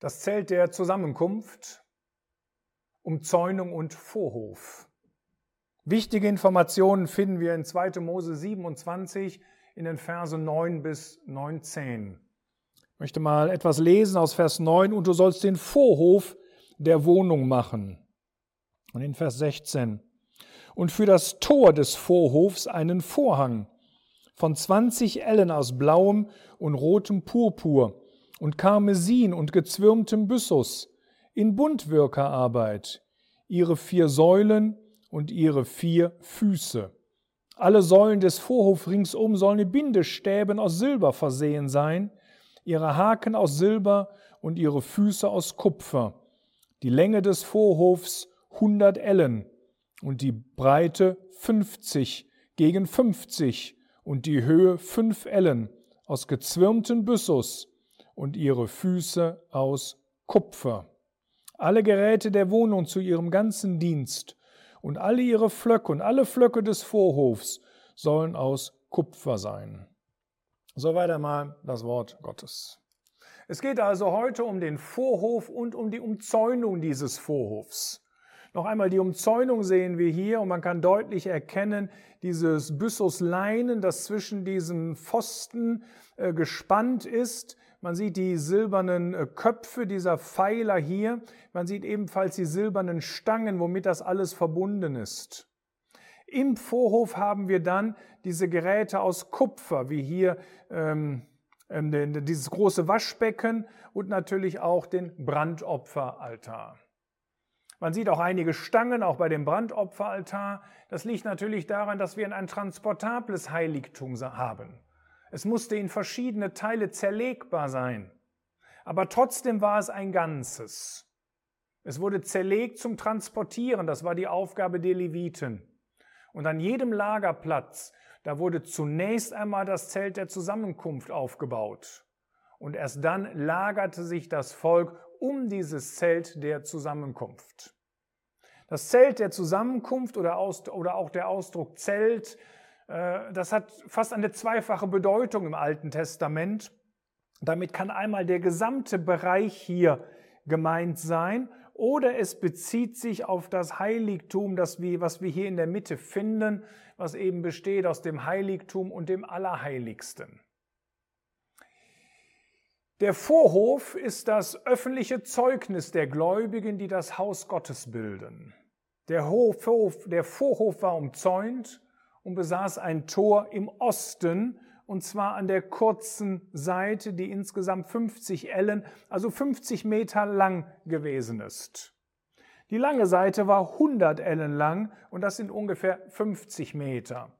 Das Zelt der Zusammenkunft, Umzäunung und Vorhof. Wichtige Informationen finden wir in 2. Mose 27 in den Versen 9 bis 19. Ich möchte mal etwas lesen aus Vers 9. Und du sollst den Vorhof der Wohnung machen. Und in Vers 16. Und für das Tor des Vorhofs einen Vorhang von 20 Ellen aus blauem und rotem Purpur und Karmesin und gezwirmtem Byssus, in Buntwirkerarbeit, ihre vier Säulen und ihre vier Füße. Alle Säulen des Vorhofs ringsum sollen mit Bindestäben aus Silber versehen sein, ihre Haken aus Silber und ihre Füße aus Kupfer. Die Länge des Vorhofs 100 Ellen und die Breite 50 gegen 50 und die Höhe 5 Ellen aus gezwirmten Byssus und ihre Füße aus Kupfer. Alle Geräte der Wohnung zu ihrem ganzen Dienst und alle ihre Flöcke und alle Flöcke des Vorhofs sollen aus Kupfer sein. Soweit einmal das Wort Gottes. Es geht also heute um den Vorhof und um die Umzäunung dieses Vorhofs. Noch einmal die Umzäunung sehen wir hier und man kann deutlich erkennen, dieses Byssus Leinen, das zwischen diesen Pfosten äh, gespannt ist. Man sieht die silbernen äh, Köpfe dieser Pfeiler hier. Man sieht ebenfalls die silbernen Stangen, womit das alles verbunden ist. Im Vorhof haben wir dann diese Geräte aus Kupfer, wie hier ähm, ähm dieses große Waschbecken und natürlich auch den Brandopferaltar. Man sieht auch einige Stangen, auch bei dem Brandopferaltar. Das liegt natürlich daran, dass wir ein transportables Heiligtum haben. Es musste in verschiedene Teile zerlegbar sein. Aber trotzdem war es ein Ganzes. Es wurde zerlegt zum Transportieren, das war die Aufgabe der Leviten. Und an jedem Lagerplatz, da wurde zunächst einmal das Zelt der Zusammenkunft aufgebaut. Und erst dann lagerte sich das Volk um dieses Zelt der Zusammenkunft. Das Zelt der Zusammenkunft oder, auch der Ausdruck Zelt das hat fast eine zweifache Bedeutung im Alten Testament. Damit kann einmal der gesamte Bereich hier gemeint sein oder es bezieht sich auf das Heiligtum, das wir, was wir hier in der Mitte finden, was eben besteht aus dem Heiligtum und dem Allerheiligsten. Der Vorhof ist das öffentliche Zeugnis der Gläubigen, die das Haus Gottes bilden. Der, Hof, der Vorhof war umzäunt und besaß ein Tor im Osten, und zwar an der kurzen Seite, die insgesamt 50 Ellen, also 50 Meter lang gewesen ist. Die lange Seite war 100 Ellen lang und das sind ungefähr 50 Meter.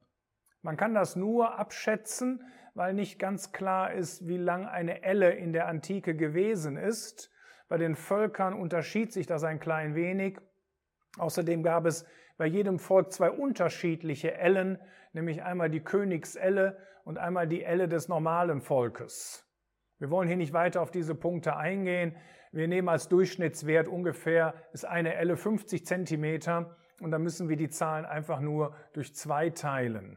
Man kann das nur abschätzen, weil nicht ganz klar ist, wie lang eine Elle in der Antike gewesen ist. Bei den Völkern unterschied sich das ein klein wenig. Außerdem gab es bei jedem Volk zwei unterschiedliche Ellen, nämlich einmal die Königselle und einmal die Elle des normalen Volkes. Wir wollen hier nicht weiter auf diese Punkte eingehen. Wir nehmen als Durchschnittswert ungefähr ist eine Elle 50 Zentimeter und dann müssen wir die Zahlen einfach nur durch zwei teilen.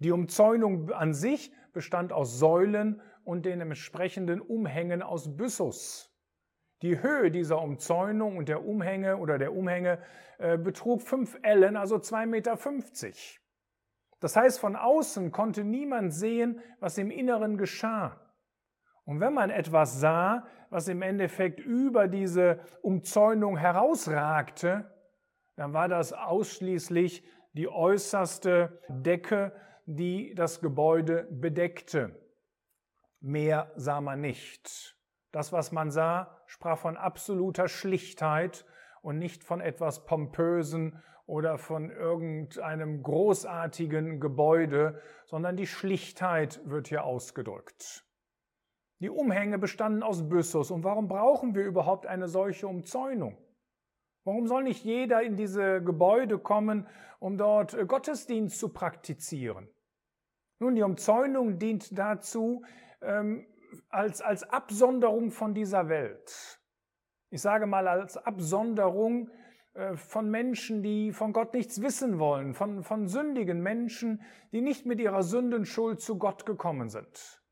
Die Umzäunung an sich bestand aus Säulen und den entsprechenden Umhängen aus Byssus. Die Höhe dieser Umzäunung und der Umhänge oder der Umhänge äh, betrug 5 Ellen, also 2,50 Meter. Das heißt, von außen konnte niemand sehen, was im Inneren geschah. Und wenn man etwas sah, was im Endeffekt über diese Umzäunung herausragte, dann war das ausschließlich die äußerste Decke, die das Gebäude bedeckte. Mehr sah man nicht. Das, was man sah, sprach von absoluter Schlichtheit und nicht von etwas Pompösen oder von irgendeinem großartigen Gebäude, sondern die Schlichtheit wird hier ausgedrückt. Die Umhänge bestanden aus Byssus. Und warum brauchen wir überhaupt eine solche Umzäunung? Warum soll nicht jeder in diese Gebäude kommen, um dort Gottesdienst zu praktizieren? Nun, die Umzäunung dient dazu, ähm, als, als Absonderung von dieser Welt. Ich sage mal als Absonderung äh, von Menschen, die von Gott nichts wissen wollen, von, von sündigen Menschen, die nicht mit ihrer Sündenschuld zu Gott gekommen sind.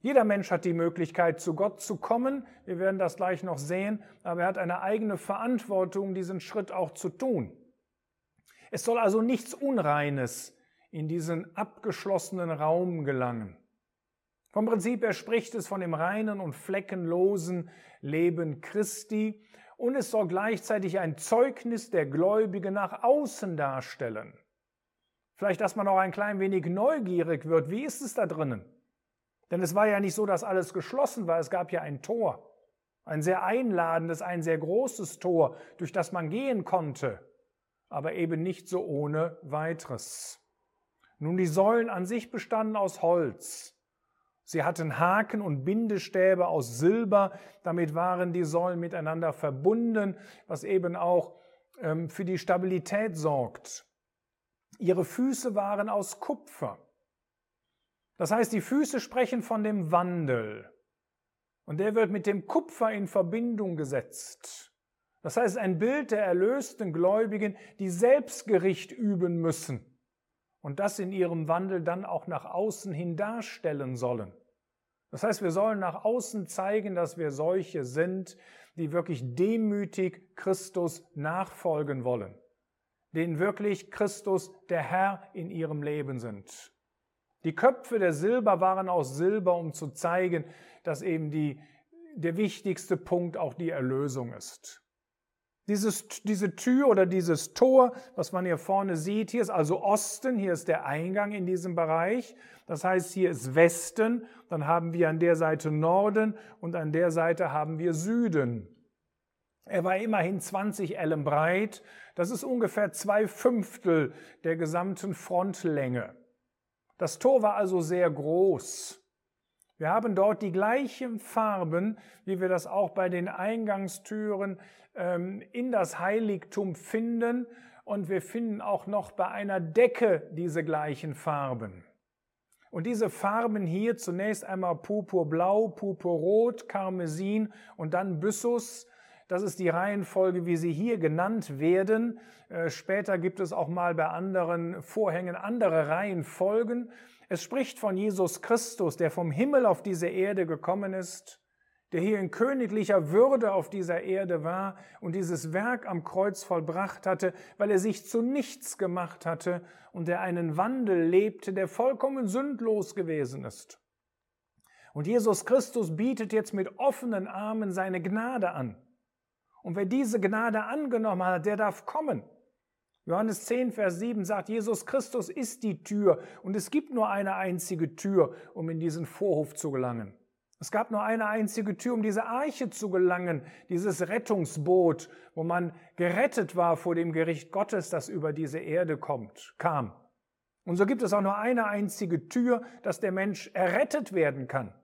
Jeder Mensch hat die Möglichkeit, zu Gott zu kommen. Wir werden das gleich noch sehen, aber er hat eine eigene Verantwortung, diesen Schritt auch zu tun. Es soll also nichts Unreines in diesen abgeschlossenen Raum gelangen. Vom Prinzip her spricht es von dem reinen und fleckenlosen Leben Christi und es soll gleichzeitig ein Zeugnis der Gläubigen nach außen darstellen. Vielleicht, dass man auch ein klein wenig neugierig wird. Wie ist es da drinnen? Denn es war ja nicht so, dass alles geschlossen war, es gab ja ein Tor, ein sehr einladendes, ein sehr großes Tor, durch das man gehen konnte, aber eben nicht so ohne weiteres. Nun, die Säulen an sich bestanden aus Holz. Sie hatten Haken und Bindestäbe aus Silber, damit waren die Säulen miteinander verbunden, was eben auch ähm, für die Stabilität sorgt. Ihre Füße waren aus Kupfer. Das heißt, die Füße sprechen von dem Wandel. Und der wird mit dem Kupfer in Verbindung gesetzt. Das heißt, ein Bild der erlösten Gläubigen, die Selbstgericht üben müssen und das in ihrem Wandel dann auch nach außen hin darstellen sollen. Das heißt, wir sollen nach außen zeigen, dass wir solche sind, die wirklich demütig Christus nachfolgen wollen, denen wirklich Christus der Herr in ihrem Leben sind. Die Köpfe der Silber waren aus Silber, um zu zeigen, dass eben die, der wichtigste Punkt auch die Erlösung ist. Dieses, diese Tür oder dieses Tor, was man hier vorne sieht, hier ist also Osten, hier ist der Eingang in diesem Bereich. Das heißt, hier ist Westen, dann haben wir an der Seite Norden und an der Seite haben wir Süden. Er war immerhin 20 Ellen breit. Das ist ungefähr zwei Fünftel der gesamten Frontlänge. Das Tor war also sehr groß. Wir haben dort die gleichen Farben, wie wir das auch bei den Eingangstüren ähm, in das Heiligtum finden. Und wir finden auch noch bei einer Decke diese gleichen Farben. Und diese Farben hier zunächst einmal Purpurblau, Purpurrot, Karmesin und dann Byssus, das ist die Reihenfolge, wie sie hier genannt werden. Äh, später gibt es auch mal bei anderen Vorhängen andere Reihenfolgen. Es spricht von Jesus Christus, der vom Himmel auf diese Erde gekommen ist, der hier in königlicher Würde auf dieser Erde war und dieses Werk am Kreuz vollbracht hatte, weil er sich zu nichts gemacht hatte und der einen Wandel lebte, der vollkommen sündlos gewesen ist. Und Jesus Christus bietet jetzt mit offenen Armen seine Gnade an. Und wer diese Gnade angenommen hat, der darf kommen. Johannes 10, Vers 7 sagt, Jesus Christus ist die Tür und es gibt nur eine einzige Tür, um in diesen Vorhof zu gelangen. Es gab nur eine einzige Tür, um diese Arche zu gelangen, dieses Rettungsboot, wo man gerettet war vor dem Gericht Gottes, das über diese Erde kommt, kam. Und so gibt es auch nur eine einzige Tür, dass der Mensch errettet werden kann.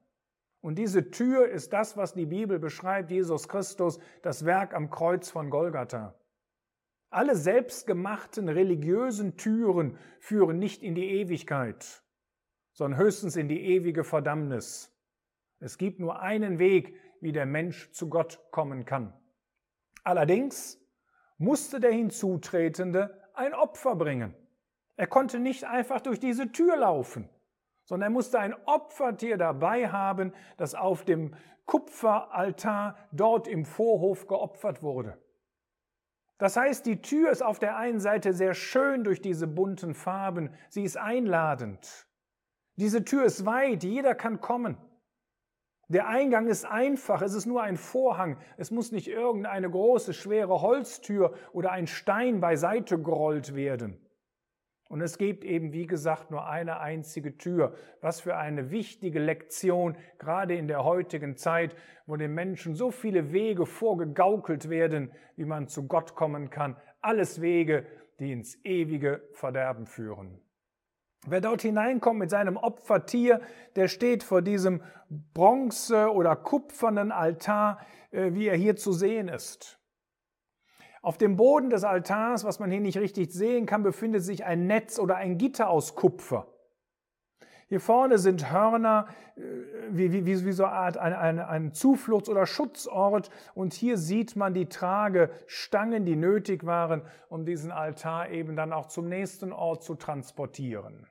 Und diese Tür ist das, was die Bibel beschreibt, Jesus Christus, das Werk am Kreuz von Golgatha. Alle selbstgemachten religiösen Türen führen nicht in die Ewigkeit, sondern höchstens in die ewige Verdammnis. Es gibt nur einen Weg, wie der Mensch zu Gott kommen kann. Allerdings musste der Hinzutretende ein Opfer bringen. Er konnte nicht einfach durch diese Tür laufen sondern er musste ein Opfertier dabei haben, das auf dem Kupferaltar dort im Vorhof geopfert wurde. Das heißt, die Tür ist auf der einen Seite sehr schön durch diese bunten Farben, sie ist einladend. Diese Tür ist weit, jeder kann kommen. Der Eingang ist einfach, es ist nur ein Vorhang, es muss nicht irgendeine große, schwere Holztür oder ein Stein beiseite gerollt werden. Und es gibt eben, wie gesagt, nur eine einzige Tür. Was für eine wichtige Lektion, gerade in der heutigen Zeit, wo den Menschen so viele Wege vorgegaukelt werden, wie man zu Gott kommen kann. Alles Wege, die ins ewige Verderben führen. Wer dort hineinkommt mit seinem Opfertier, der steht vor diesem bronze- oder kupfernen Altar, äh, wie er hier zu sehen ist. Auf dem Boden des Altars, was man hier nicht richtig sehen kann, befindet sich ein Netz oder ein Gitter aus Kupfer. Hier vorne sind Hörner, äh, wie, wie, wie so eine Art ein, ein, ein Zufluchts- oder Schutzort. Und hier sieht man die Tragestangen, die nötig waren, um diesen Altar eben dann auch zum nächsten Ort zu transportieren.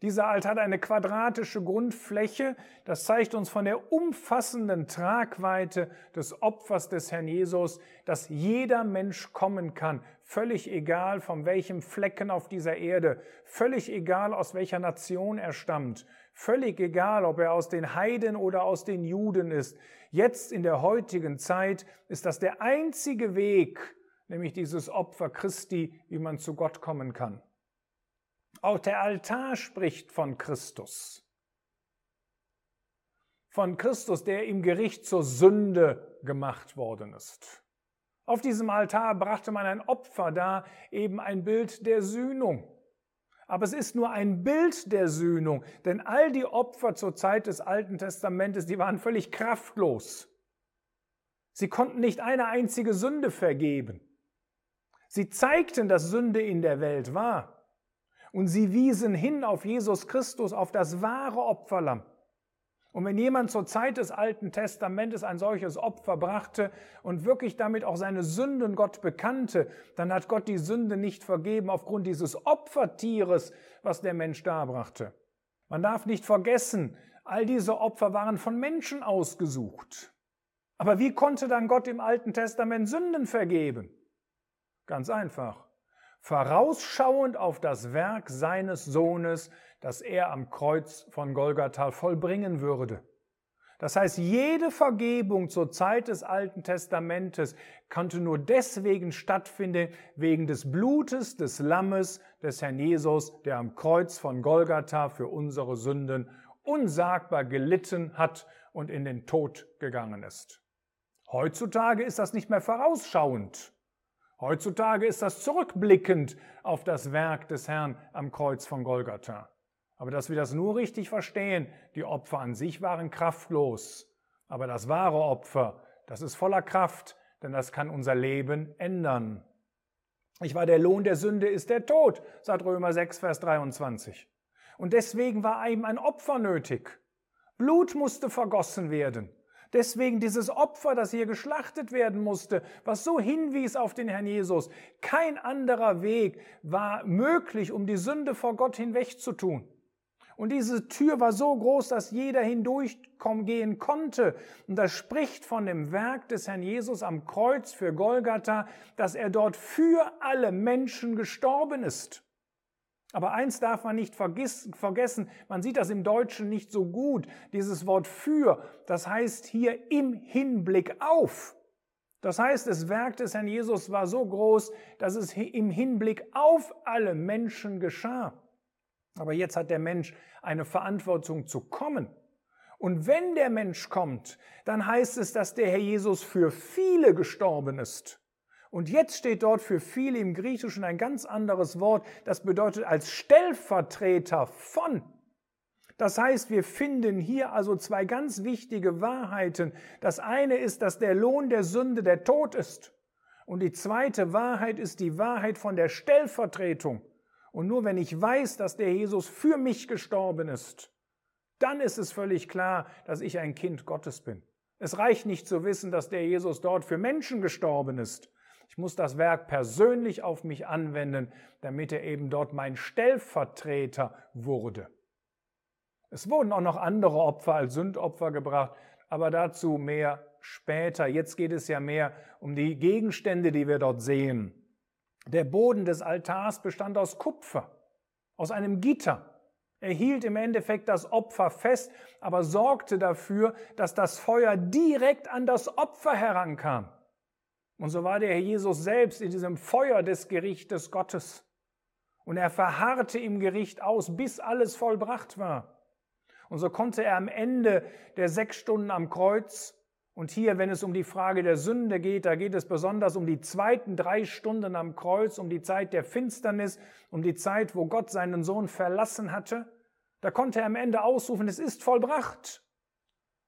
Dieser Altar hat eine quadratische Grundfläche. Das zeigt uns von der umfassenden Tragweite des Opfers des Herrn Jesus, dass jeder Mensch kommen kann. Völlig egal, von welchem Flecken auf dieser Erde. Völlig egal, aus welcher Nation er stammt. Völlig egal, ob er aus den Heiden oder aus den Juden ist. Jetzt in der heutigen Zeit ist das der einzige Weg, nämlich dieses Opfer Christi, wie man zu Gott kommen kann. Auch der Altar spricht von Christus. Von Christus, der im Gericht zur Sünde gemacht worden ist. Auf diesem Altar brachte man ein Opfer dar, eben ein Bild der Sühnung. Aber es ist nur ein Bild der Sühnung, denn all die Opfer zur Zeit des Alten Testamentes, die waren völlig kraftlos. Sie konnten nicht eine einzige Sünde vergeben. Sie zeigten, dass Sünde in der Welt war. Und sie wiesen hin auf Jesus Christus, auf das wahre Opferlamm. Und wenn jemand zur Zeit des Alten Testamentes ein solches Opfer brachte und wirklich damit auch seine Sünden Gott bekannte, dann hat Gott die Sünde nicht vergeben aufgrund dieses Opfertieres, was der Mensch darbrachte. Man darf nicht vergessen, all diese Opfer waren von Menschen ausgesucht. Aber wie konnte dann Gott im Alten Testament Sünden vergeben? Ganz einfach vorausschauend auf das Werk seines Sohnes, das er am Kreuz von Golgatha vollbringen würde. Das heißt, jede Vergebung zur Zeit des Alten Testamentes konnte nur deswegen stattfinden, wegen des Blutes des Lammes des Herrn Jesus, der am Kreuz von Golgatha für unsere Sünden unsagbar gelitten hat und in den Tod gegangen ist. Heutzutage ist das nicht mehr vorausschauend. Heutzutage ist das zurückblickend auf das Werk des Herrn am Kreuz von Golgatha. Aber dass wir das nur richtig verstehen, die Opfer an sich waren kraftlos. Aber das wahre Opfer, das ist voller Kraft, denn das kann unser Leben ändern. Ich war der Lohn der Sünde ist der Tod, sagt Römer 6, Vers 23. Und deswegen war ihm ein Opfer nötig. Blut musste vergossen werden. Deswegen dieses Opfer, das hier geschlachtet werden musste, was so hinwies auf den Herrn Jesus. Kein anderer Weg war möglich, um die Sünde vor Gott hinwegzutun. Und diese Tür war so groß, dass jeder hindurchkommen gehen konnte. Und das spricht von dem Werk des Herrn Jesus am Kreuz für Golgatha, dass er dort für alle Menschen gestorben ist. Aber eins darf man nicht vergessen, man sieht das im Deutschen nicht so gut, dieses Wort für, das heißt hier im Hinblick auf. Das heißt, das Werk des Herrn Jesus war so groß, dass es im Hinblick auf alle Menschen geschah. Aber jetzt hat der Mensch eine Verantwortung zu kommen. Und wenn der Mensch kommt, dann heißt es, dass der Herr Jesus für viele gestorben ist. Und jetzt steht dort für viele im Griechischen ein ganz anderes Wort, das bedeutet als Stellvertreter von. Das heißt, wir finden hier also zwei ganz wichtige Wahrheiten. Das eine ist, dass der Lohn der Sünde der Tod ist. Und die zweite Wahrheit ist die Wahrheit von der Stellvertretung. Und nur wenn ich weiß, dass der Jesus für mich gestorben ist, dann ist es völlig klar, dass ich ein Kind Gottes bin. Es reicht nicht zu wissen, dass der Jesus dort für Menschen gestorben ist. Ich muss das Werk persönlich auf mich anwenden, damit er eben dort mein Stellvertreter wurde. Es wurden auch noch andere Opfer als Sündopfer gebracht, aber dazu mehr später. Jetzt geht es ja mehr um die Gegenstände, die wir dort sehen. Der Boden des Altars bestand aus Kupfer, aus einem Gitter. Er hielt im Endeffekt das Opfer fest, aber sorgte dafür, dass das Feuer direkt an das Opfer herankam. Und so war der Herr Jesus selbst in diesem Feuer des Gerichtes Gottes. Und er verharrte im Gericht aus, bis alles vollbracht war. Und so konnte er am Ende der sechs Stunden am Kreuz, und hier, wenn es um die Frage der Sünde geht, da geht es besonders um die zweiten drei Stunden am Kreuz, um die Zeit der Finsternis, um die Zeit, wo Gott seinen Sohn verlassen hatte. Da konnte er am Ende ausrufen, es ist vollbracht.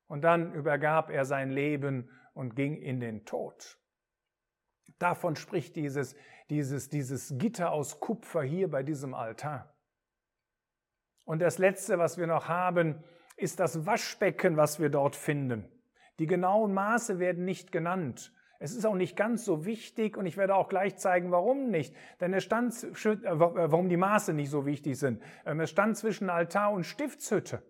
Und dann übergab er sein Leben und ging in den Tod. Davon spricht dieses, dieses, dieses Gitter aus Kupfer hier bei diesem Altar. Und das Letzte, was wir noch haben, ist das Waschbecken, was wir dort finden. Die genauen Maße werden nicht genannt. Es ist auch nicht ganz so wichtig und ich werde auch gleich zeigen, warum nicht. Denn es stand, äh, warum die Maße nicht so wichtig sind. Ähm, es stand zwischen Altar und Stiftshütte.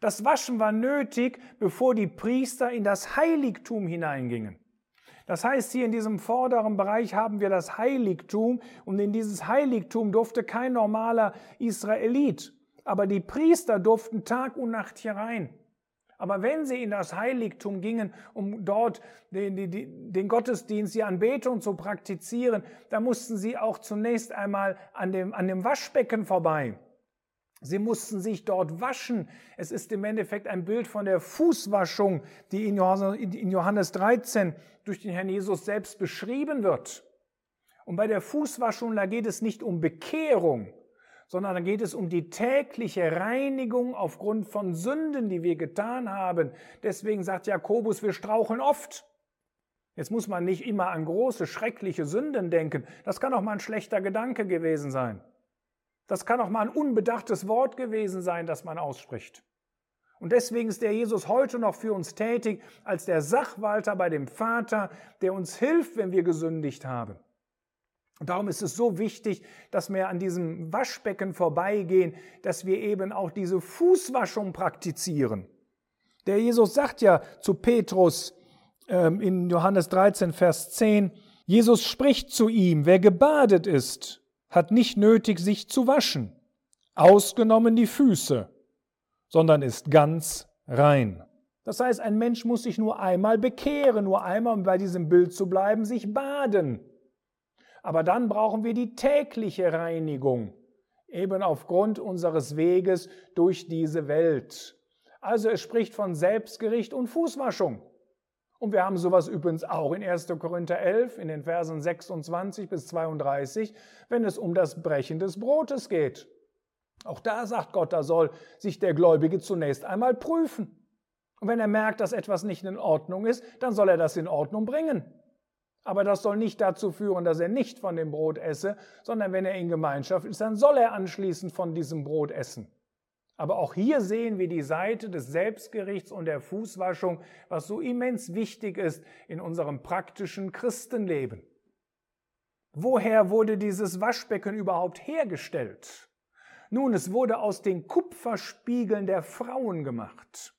Das Waschen war nötig, bevor die Priester in das Heiligtum hineingingen. Das heißt, hier in diesem vorderen Bereich haben wir das Heiligtum und in dieses Heiligtum durfte kein normaler Israelit, aber die Priester durften Tag und Nacht hier rein. Aber wenn sie in das Heiligtum gingen, um dort den, den, den, Gottesdienst, die Anbetung zu praktizieren, da mussten sie auch zunächst einmal an dem, an dem Waschbecken vorbei. Sie mussten sich dort waschen. Es ist im Endeffekt ein Bild von der Fußwaschung, die in Johannes 13 durch den Herrn Jesus selbst beschrieben wird. Und bei der Fußwaschung, da geht es nicht um Bekehrung, sondern da geht es um die tägliche Reinigung aufgrund von Sünden, die wir getan haben. Deswegen sagt Jakobus, wir straucheln oft. Jetzt muss man nicht immer an große, schreckliche Sünden denken. Das kann auch mal ein schlechter Gedanke gewesen sein. Das kann auch mal ein unbedachtes Wort gewesen sein, das man ausspricht. Und deswegen ist der Jesus heute noch für uns tätig als der Sachwalter bei dem Vater, der uns hilft, wenn wir gesündigt haben. Und darum ist es so wichtig, dass wir an diesem Waschbecken vorbeigehen, dass wir eben auch diese Fußwaschung praktizieren. Der Jesus sagt ja zu Petrus ähm, in Johannes 13, Vers 10, Jesus spricht zu ihm, wer gebadet ist, hat nicht nötig, sich zu waschen, ausgenommen die Füße, sondern ist ganz rein. Das heißt, ein Mensch muss sich nur einmal bekehren, nur einmal, um bei diesem Bild zu bleiben, sich baden. Aber dann brauchen wir die tägliche Reinigung, eben aufgrund unseres Weges durch diese Welt. Also es spricht von Selbstgericht und Fußwaschung. Und wir haben sowas übrigens auch in 1. Korinther 11 in den Versen 26 bis 32, wenn es um das Brechen des Brotes geht. Auch da sagt Gott, da soll sich der Gläubige zunächst einmal prüfen. Und wenn er merkt, dass etwas nicht in Ordnung ist, dann soll er das in Ordnung bringen. Aber das soll nicht dazu führen, dass er nicht von dem Brot esse, sondern wenn er in Gemeinschaft ist, dann soll er anschließend von diesem Brot essen. Aber auch hier sehen wir die Seite des Selbstgerichts und der Fußwaschung, was so immens wichtig ist in unserem praktischen Christenleben. Woher wurde dieses Waschbecken überhaupt hergestellt? Nun, es wurde aus den Kupferspiegeln der Frauen gemacht.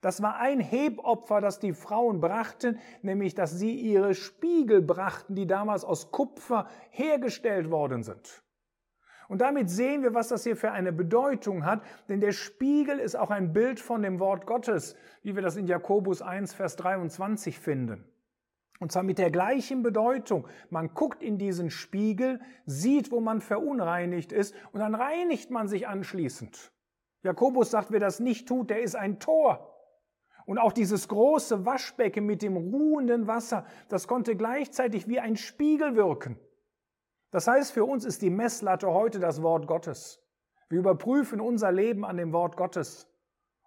Das war ein Hebopfer, das die Frauen brachten, nämlich dass sie ihre Spiegel brachten, die damals aus Kupfer hergestellt worden sind. Und damit sehen wir, was das hier für eine Bedeutung hat, denn der Spiegel ist auch ein Bild von dem Wort Gottes, wie wir das in Jakobus 1, Vers 23 finden. Und zwar mit der gleichen Bedeutung. Man guckt in diesen Spiegel, sieht, wo man verunreinigt ist, und dann reinigt man sich anschließend. Jakobus sagt, wer das nicht tut, der ist ein Tor. Und auch dieses große Waschbecken mit dem ruhenden Wasser, das konnte gleichzeitig wie ein Spiegel wirken. Das heißt, für uns ist die Messlatte heute das Wort Gottes. Wir überprüfen unser Leben an dem Wort Gottes.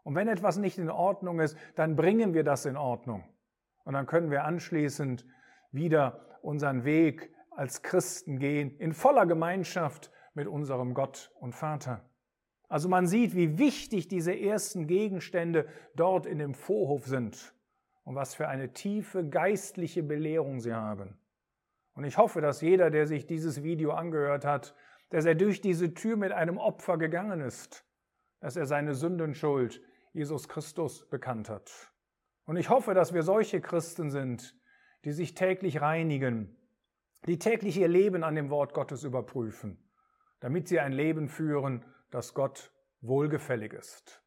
Und wenn etwas nicht in Ordnung ist, dann bringen wir das in Ordnung. Und dann können wir anschließend wieder unseren Weg als Christen gehen, in voller Gemeinschaft mit unserem Gott und Vater. Also man sieht, wie wichtig diese ersten Gegenstände dort in dem Vorhof sind und was für eine tiefe geistliche Belehrung sie haben. Und ich hoffe, dass jeder, der sich dieses Video angehört hat, dass er durch diese Tür mit einem Opfer gegangen ist, dass er seine Sündenschuld Jesus Christus bekannt hat. Und ich hoffe, dass wir solche Christen sind, die sich täglich reinigen, die täglich ihr Leben an dem Wort Gottes überprüfen, damit sie ein Leben führen, das Gott wohlgefällig ist.